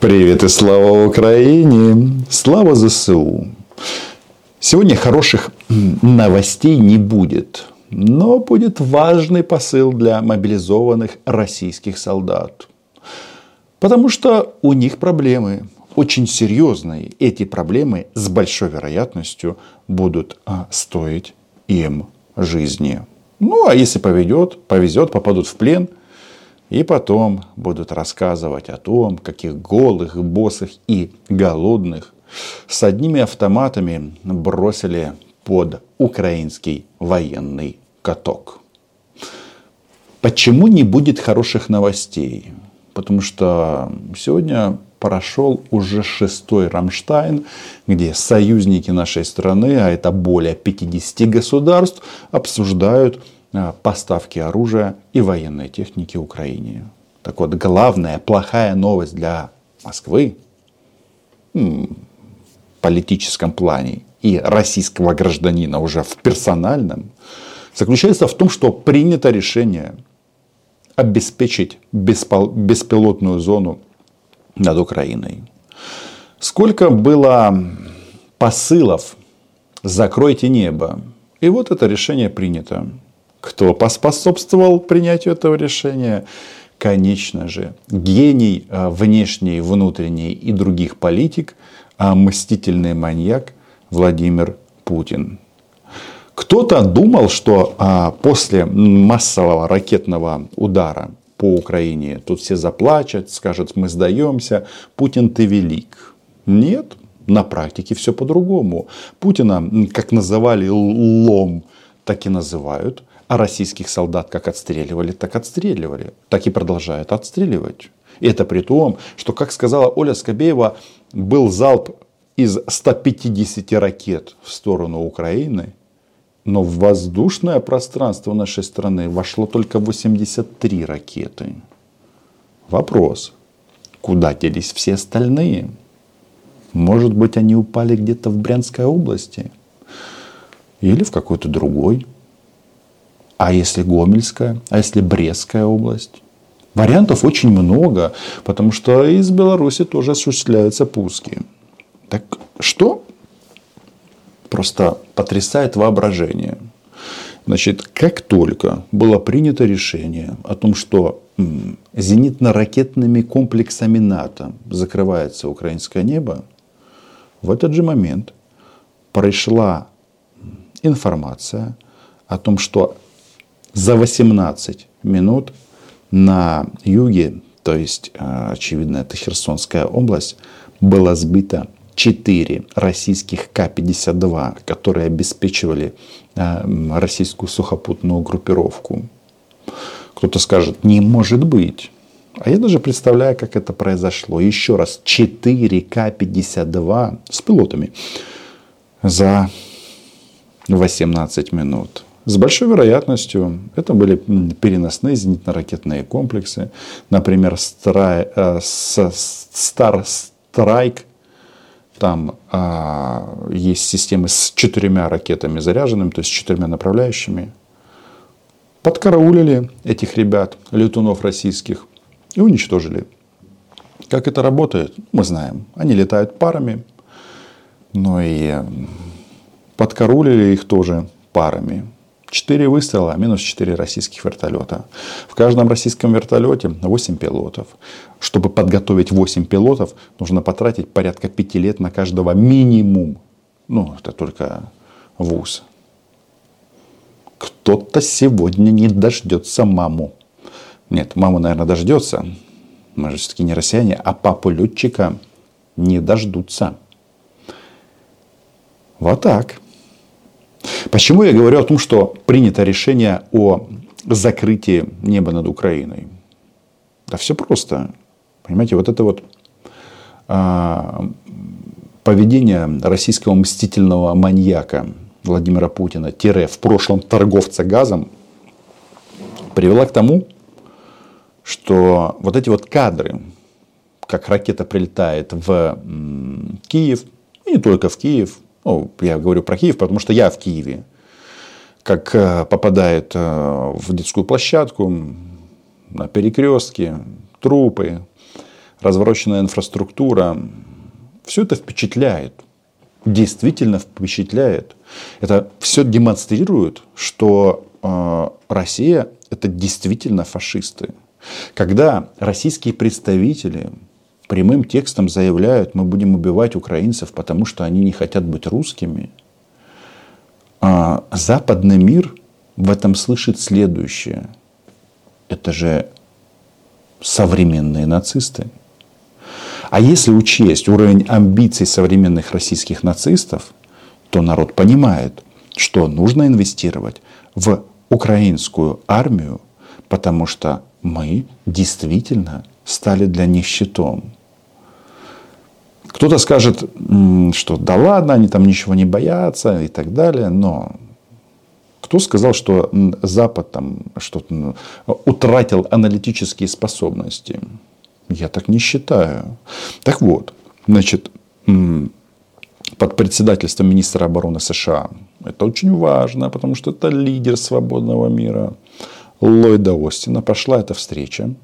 Привет и слава Украине! Слава ЗСУ! Сегодня хороших новостей не будет, но будет важный посыл для мобилизованных российских солдат. Потому что у них проблемы очень серьезные. Эти проблемы с большой вероятностью будут а, стоить им жизни. Ну, а если поведет, повезет, попадут в плен – и потом будут рассказывать о том, каких голых, босых и голодных с одними автоматами бросили под украинский военный каток. Почему не будет хороших новостей? Потому что сегодня прошел уже шестой Рамштайн, где союзники нашей страны, а это более 50 государств, обсуждают поставки оружия и военной техники Украине. Так вот, главная плохая новость для Москвы в политическом плане и российского гражданина уже в персональном заключается в том, что принято решение обеспечить беспилотную зону над Украиной. Сколько было посылов «закройте небо». И вот это решение принято. Кто поспособствовал принятию этого решения? Конечно же, гений а, внешний, внутренний и других политик, а мстительный маньяк Владимир Путин. Кто-то думал, что а, после массового ракетного удара по Украине тут все заплачут, скажут, мы сдаемся, Путин ты велик. Нет, на практике все по-другому. Путина, как называли лом, так и называют. А российских солдат как отстреливали, так отстреливали. Так и продолжают отстреливать. И это при том, что, как сказала Оля Скобеева, был залп из 150 ракет в сторону Украины, но в воздушное пространство нашей страны вошло только 83 ракеты. Вопрос, куда делись все остальные? Может быть, они упали где-то в Брянской области? Или в какой-то другой? А если Гомельская? А если Брестская область? Вариантов очень много, потому что из Беларуси тоже осуществляются пуски. Так что? Просто потрясает воображение. Значит, как только было принято решение о том, что зенитно-ракетными комплексами НАТО закрывается украинское небо, в этот же момент пришла информация о том, что за 18 минут на юге, то есть, а, очевидно, это Херсонская область, было сбито 4 российских К-52, которые обеспечивали а, российскую сухопутную группировку. Кто-то скажет, не может быть. А я даже представляю, как это произошло. Еще раз, 4 К-52 с пилотами за 18 минут. С большой вероятностью это были переносные зенитно-ракетные комплексы. Например, э, Star Strike. Там а, есть системы с четырьмя ракетами заряженными, то есть с четырьмя направляющими. Подкараулили этих ребят, летунов российских, и уничтожили. Как это работает, мы знаем. Они летают парами, но и подкарулили их тоже парами. Четыре выстрела, минус четыре российских вертолета. В каждом российском вертолете 8 пилотов. Чтобы подготовить 8 пилотов, нужно потратить порядка 5 лет на каждого минимум. Ну, это только ВУЗ. Кто-то сегодня не дождется маму. Нет, маму, наверное, дождется. Мы же все-таки не россияне, а папу летчика не дождутся. Вот так. Почему я говорю о том, что принято решение о закрытии неба над Украиной? Да все просто. Понимаете, вот это вот а, поведение российского мстительного маньяка Владимира Путина, тире в прошлом торговца газом, привела к тому, что вот эти вот кадры, как ракета прилетает в Киев, и не только в Киев, ну, я говорю про Киев, потому что я в Киеве. Как э, попадает э, в детскую площадку, на перекрестке, трупы, развороченная инфраструктура. Все это впечатляет. Действительно впечатляет. Это все демонстрирует, что э, Россия это действительно фашисты. Когда российские представители прямым текстом заявляют, мы будем убивать украинцев, потому что они не хотят быть русскими, а западный мир в этом слышит следующее. Это же современные нацисты. А если учесть уровень амбиций современных российских нацистов, то народ понимает, что нужно инвестировать в украинскую армию, потому что мы действительно стали для них щитом. Кто-то скажет, что да ладно, они там ничего не боятся и так далее, но кто сказал, что Запад там что-то утратил аналитические способности? Я так не считаю. Так вот, значит, под председательством министра обороны США. Это очень важно, потому что это лидер свободного мира. Ллойда Остина прошла эта встреча.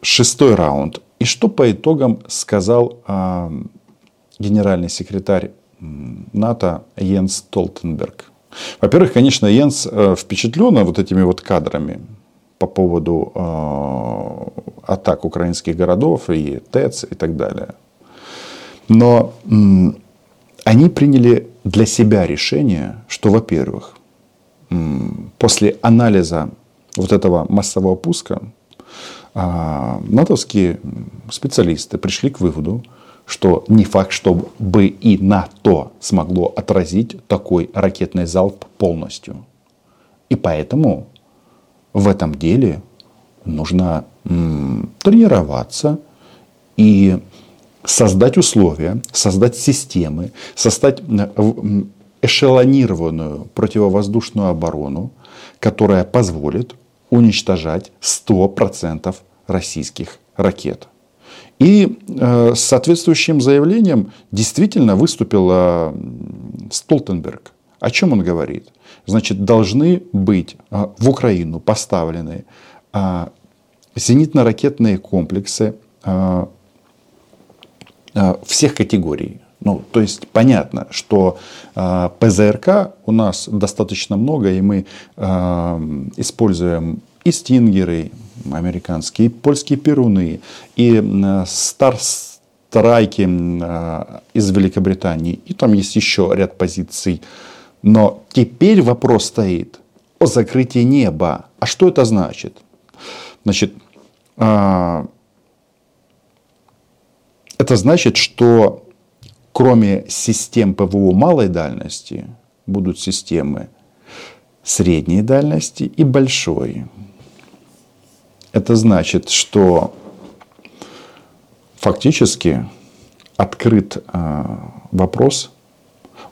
Шестой раунд. И что по итогам сказал э, генеральный секретарь НАТО Йенс Толтенберг? Во-первых, конечно, Йенс э, впечатлен вот этими вот кадрами по поводу э, атак украинских городов и ТЭЦ и так далее. Но они приняли для себя решение, что, во-первых, после анализа вот этого массового пуска а, натовские специалисты пришли к выводу, что не факт, чтобы и НАТО смогло отразить такой ракетный залп полностью. И поэтому в этом деле нужно тренироваться и создать условия, создать системы, создать эшелонированную противовоздушную оборону, которая позволит уничтожать 100% российских ракет. И э, соответствующим заявлением действительно выступил э, Столтенберг. О чем он говорит? Значит, должны быть э, в Украину поставлены э, зенитно-ракетные комплексы э, э, всех категорий. Ну, то есть понятно, что э, ПЗРК у нас достаточно много, и мы э, используем и стингеры американские, и польские перуны, и э, старстрайки э, из Великобритании, и там есть еще ряд позиций. Но теперь вопрос стоит о закрытии неба. А что это значит? Значит, это значит, что кроме систем ПВО малой дальности, будут системы средней дальности и большой. Это значит, что фактически открыт э, вопрос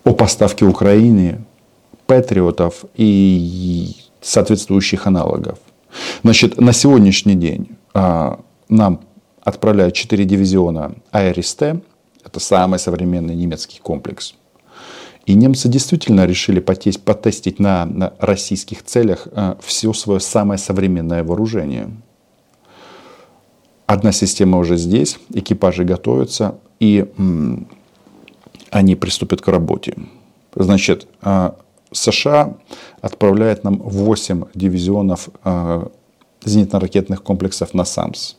о поставке Украине патриотов и соответствующих аналогов. Значит, на сегодняшний день э, нам отправляют 4 дивизиона АРСТ, это самый современный немецкий комплекс. И немцы действительно решили потестить на, на российских целях э, все свое самое современное вооружение. Одна система уже здесь, экипажи готовятся, и они приступят к работе. Значит, э, США отправляет нам 8 дивизионов э, зенитно-ракетных комплексов на САМС.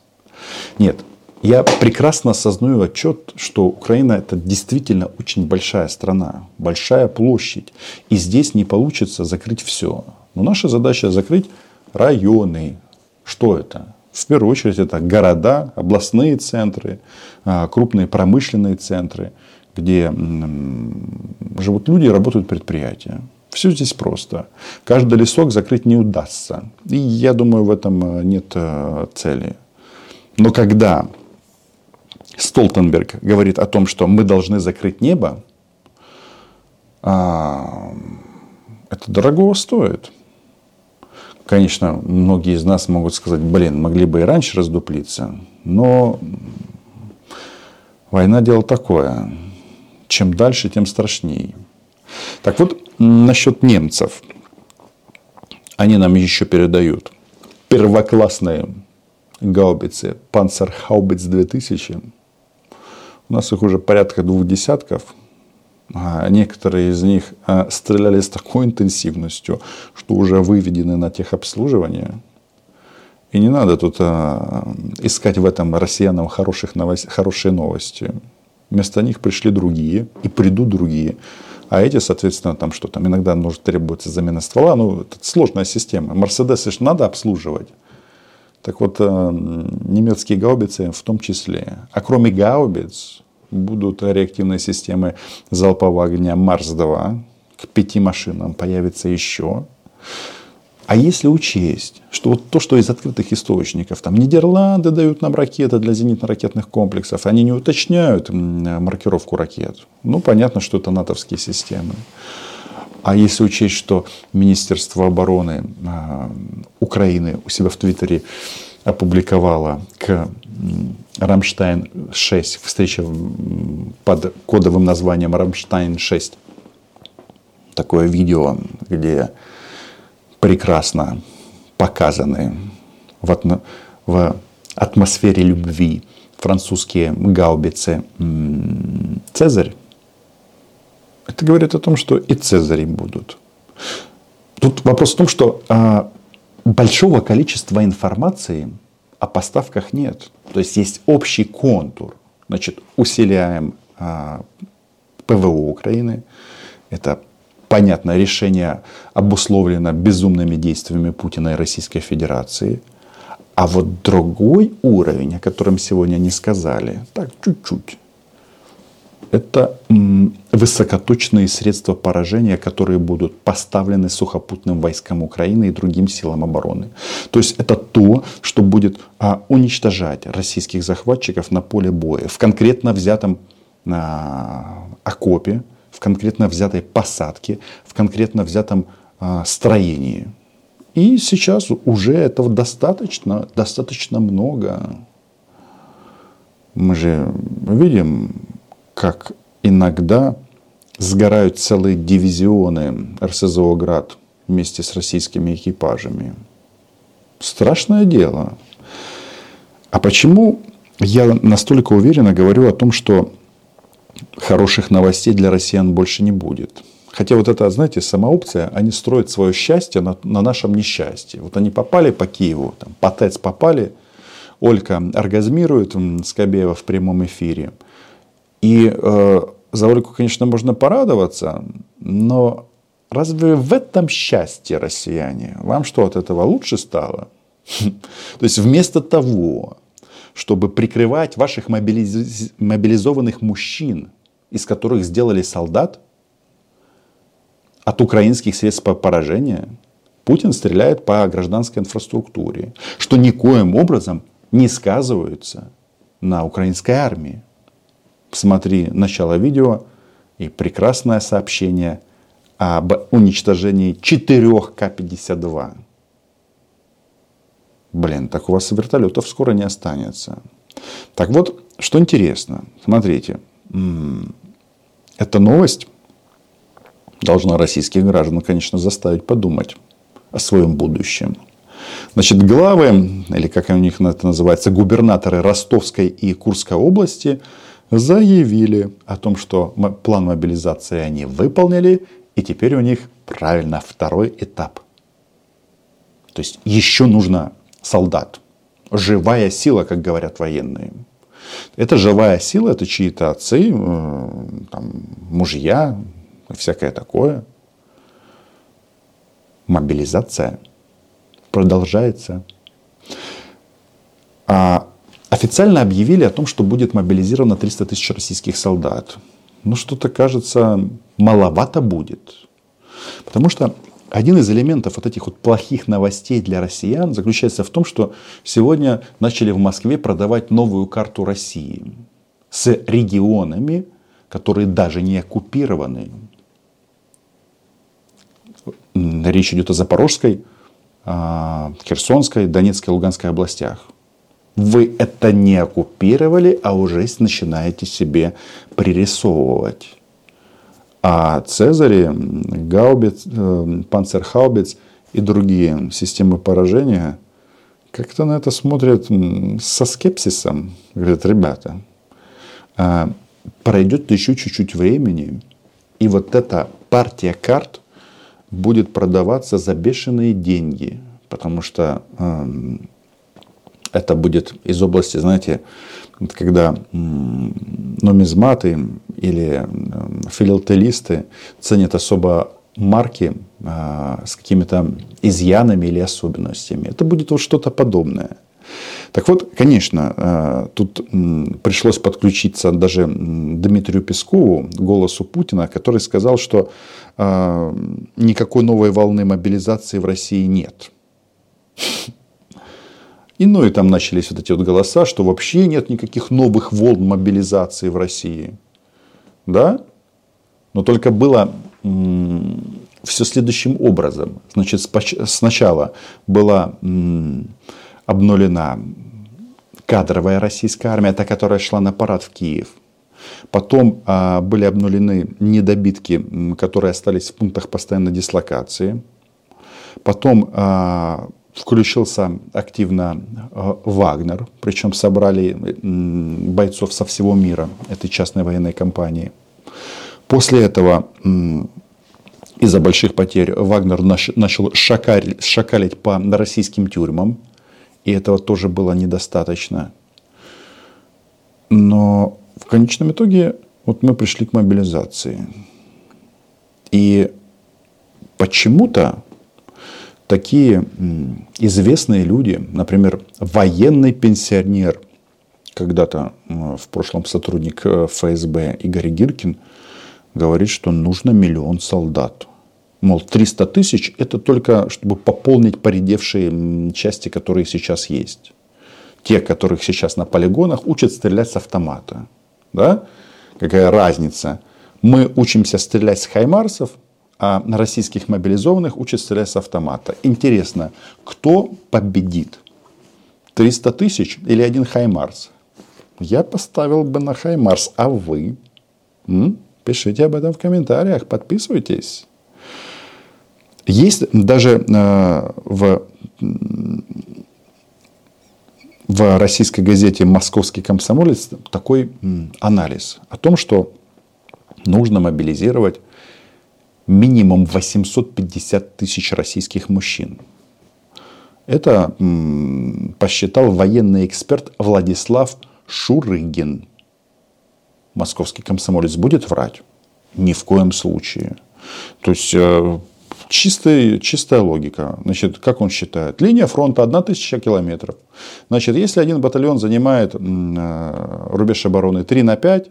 Нет, я прекрасно осознаю отчет, что Украина это действительно очень большая страна, большая площадь. И здесь не получится закрыть все. Но наша задача закрыть районы. Что это? В первую очередь это города, областные центры, а, крупные промышленные центры, где живут люди и работают предприятия. Все здесь просто. Каждый лесок закрыть не удастся. И я думаю, в этом э, нет э, цели. Но когда Столтенберг говорит о том, что мы должны закрыть небо, а, это дорого стоит. Конечно, многие из нас могут сказать, блин, могли бы и раньше раздуплиться, но война дело такое. Чем дальше, тем страшнее. Так вот, насчет немцев. Они нам еще передают первоклассные гаубицы Panzerhaubitz 2000. У нас их уже порядка двух десятков. А некоторые из них а, стреляли с такой интенсивностью, что уже выведены на техобслуживание. И не надо тут а, искать в этом россиянам хороших новость, хорошие новости. Вместо них пришли другие и придут другие. А эти, соответственно, там что там иногда может требуется замена ствола. Ну, это сложная система. Мерседесы же надо обслуживать. Так вот, немецкие гаубицы в том числе. А кроме гаубиц, будут реактивные системы залпового огня Марс-2. К пяти машинам появится еще. А если учесть, что вот то, что из открытых источников, там Нидерланды дают нам ракеты для зенитно-ракетных комплексов, они не уточняют маркировку ракет. Ну, понятно, что это натовские системы. А если учесть, что Министерство обороны а, Украины у себя в Твиттере опубликовало к Рамштайн-6, встреча под кодовым названием Рамштайн-6. Такое видео, где прекрасно показаны в, в атмосфере любви французские гаубицы Цезарь. Это говорит о том, что и Цезари будут. Тут вопрос в том, что а, большого количества информации – о поставках нет. То есть есть общий контур. Значит, усиляем а, ПВО Украины. Это понятное решение обусловлено безумными действиями Путина и Российской Федерации. А вот другой уровень, о котором сегодня не сказали, так чуть-чуть, это высокоточные средства поражения, которые будут поставлены сухопутным войскам Украины и другим силам обороны. То есть это то, что будет а, уничтожать российских захватчиков на поле боя в конкретно взятом а, окопе, в конкретно взятой посадке, в конкретно взятом а, строении. И сейчас уже этого достаточно, достаточно много. Мы же видим, как иногда сгорают целые дивизионы РСЗО «Град» вместе с российскими экипажами. Страшное дело. А почему я настолько уверенно говорю о том, что хороших новостей для россиян больше не будет? Хотя вот это, знаете, сама опция, они строят свое счастье на, на нашем несчастье. Вот они попали по Киеву, там, по ТЭЦ попали, Олька оргазмирует Скобеева в прямом эфире – и э, за Ольгу, конечно, можно порадоваться, но разве в этом счастье россияне? Вам что, от этого лучше стало? То есть вместо того, чтобы прикрывать ваших мобилиз... мобилизованных мужчин, из которых сделали солдат, от украинских средств поражения, Путин стреляет по гражданской инфраструктуре, что никоим образом не сказывается на украинской армии. Посмотри начало видео и прекрасное сообщение об уничтожении 4 К-52. Блин, так у вас вертолетов скоро не останется. Так вот, что интересно, смотрите, эта новость должна российских граждан, конечно, заставить подумать о своем будущем. Значит, главы, или как у них это называется, губернаторы Ростовской и Курской области – заявили о том, что план мобилизации они выполнили, и теперь у них правильно второй этап. То есть еще нужно солдат. Живая сила, как говорят военные. Это живая сила, это чьи-то отцы, э, там, мужья, всякое такое. Мобилизация продолжается. А официально объявили о том, что будет мобилизировано 300 тысяч российских солдат. Ну, что-то кажется, маловато будет. Потому что один из элементов вот этих вот плохих новостей для россиян заключается в том, что сегодня начали в Москве продавать новую карту России с регионами, которые даже не оккупированы. Речь идет о Запорожской, а, Херсонской, Донецкой, Луганской областях. Вы это не оккупировали, а уже начинаете себе пририсовывать. А Цезари, Гаубиц, э, Панцерхаубиц и другие системы поражения как-то на это смотрят со скепсисом. Говорят, ребята, а, пройдет еще чуть-чуть времени, и вот эта партия карт будет продаваться за бешеные деньги, потому что это будет из области, знаете, когда нумизматы или филателисты ценят особо марки а, с какими-то изъянами или особенностями. Это будет вот что-то подобное. Так вот, конечно, а, тут пришлось подключиться даже Дмитрию Пескову, голосу Путина, который сказал, что а, никакой новой волны мобилизации в России нет. И ну и там начались вот эти вот голоса, что вообще нет никаких новых волн мобилизации в России. Да? Но только было все следующим образом. Значит, сначала была обнулена кадровая российская армия, та, которая шла на парад в Киев. Потом а, были обнулены недобитки, которые остались в пунктах постоянной дислокации. Потом а, включился активно а, Вагнер, причем собрали бойцов со всего мира этой частной военной компании. После этого из-за больших потерь Вагнер начал шакалить, шакалить по российским тюрьмам, и этого тоже было недостаточно. Но в конечном итоге вот мы пришли к мобилизации. И почему-то такие известные люди, например, военный пенсионер, когда-то в прошлом сотрудник э, ФСБ Игорь Гиркин, говорит, что нужно миллион солдат. Мол, 300 тысяч – это только, чтобы пополнить поредевшие части, которые сейчас есть. Те, которых сейчас на полигонах, учат стрелять с автомата. Да? Какая разница? Мы учимся стрелять с хаймарсов, а на российских мобилизованных учат стрелять с автомата. Интересно, кто победит? 300 тысяч или один хаймарс? Я поставил бы на хаймарс, а вы? М? Пишите об этом в комментариях, подписывайтесь. Есть даже э, в, в российской газете «Московский комсомолец» такой анализ о том, что нужно мобилизировать минимум 850 тысяч российских мужчин. Это посчитал военный эксперт Владислав Шурыгин. Московский комсомолец будет врать? Ни в коем случае. То есть э, чистая, чистая логика. Значит, как он считает? Линия фронта 1000 километров. Значит, если один батальон занимает э, рубеж обороны 3 на 5,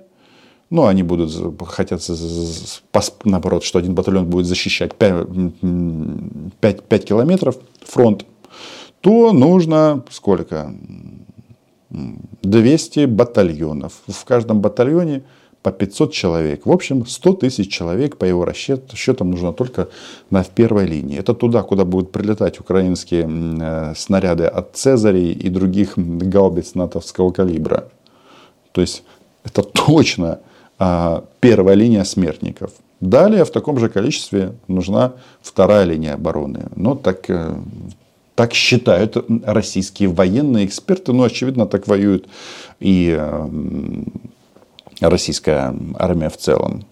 ну, они будут, хотят, наоборот, что один батальон будет защищать 5, 5, 5 километров фронт, то нужно сколько? 200 батальонов. В каждом батальоне по 500 человек. В общем, 100 тысяч человек по его расчетам нужно только на в первой линии. Это туда, куда будут прилетать украинские э, снаряды от Цезарей и других гаубиц натовского калибра. То есть это точно первая линия смертников. Далее в таком же количестве нужна вторая линия обороны. Но так, э, так считают российские военные эксперты. Ну, очевидно, так воюют и э, российская армия в целом.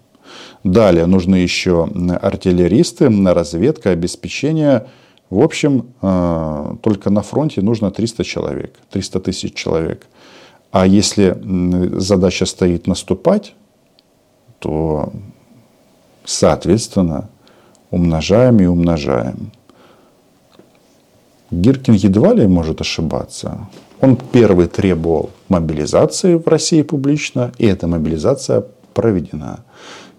Далее нужны еще артиллеристы, разведка, обеспечение. В общем, э, только на фронте нужно 300 человек, 300 тысяч человек. А если задача стоит наступать, то, соответственно, умножаем и умножаем. Гиркин едва ли может ошибаться. Он первый требовал мобилизации в России публично, и эта мобилизация проведена.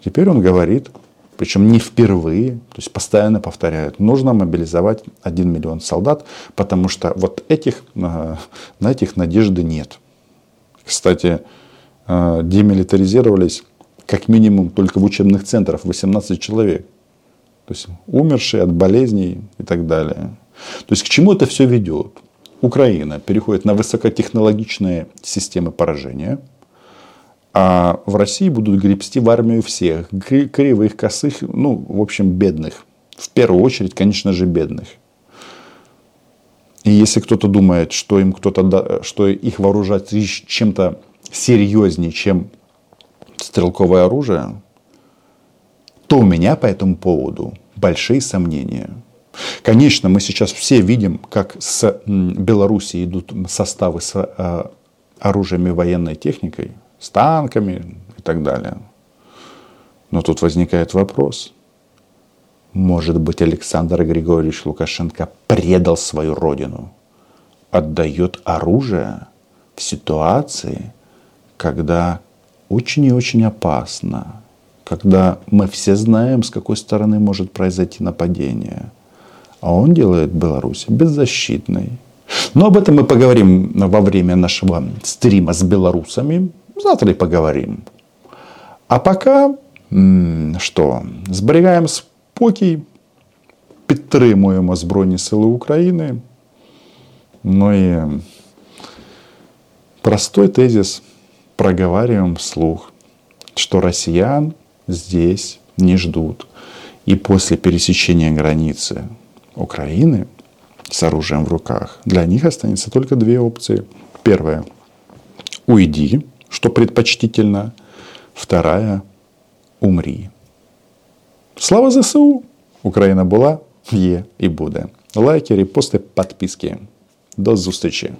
Теперь он говорит, причем не впервые, то есть постоянно повторяют, нужно мобилизовать 1 миллион солдат, потому что вот этих, э, на этих надежды нет. Кстати, э, демилитаризировались как минимум только в учебных центрах 18 человек. То есть умершие от болезней и так далее. То есть к чему это все ведет? Украина переходит на высокотехнологичные системы поражения, а в России будут гребсти в армию всех, кривых, косых, ну, в общем, бедных. В первую очередь, конечно же, бедных. И если кто-то думает, что им кто-то, что их вооружать чем-то серьезнее, чем стрелковое оружие, то у меня по этому поводу большие сомнения. Конечно, мы сейчас все видим, как с Беларуси идут составы с э, оружием и военной техникой, с танками и так далее. Но тут возникает вопрос. Может быть, Александр Григорьевич Лукашенко предал свою родину, отдает оружие в ситуации, когда очень и очень опасно, когда мы все знаем, с какой стороны может произойти нападение. А он делает Беларусь беззащитной. Но об этом мы поговорим во время нашего стрима с белорусами. Завтра и поговорим. А пока що зберігаємо спокій, підтримуємо Збройні Сили України. Ну и простой тезис проговариваем вслух, что россиян здесь не ждут. И после пересечения границы Украины с оружием в руках, для них останется только две опции. Первая – уйди, что предпочтительно. Вторая умрій. Слава ЗСУ! Україна була, є і буде. Лайки, репости, підписки. До зустрічі!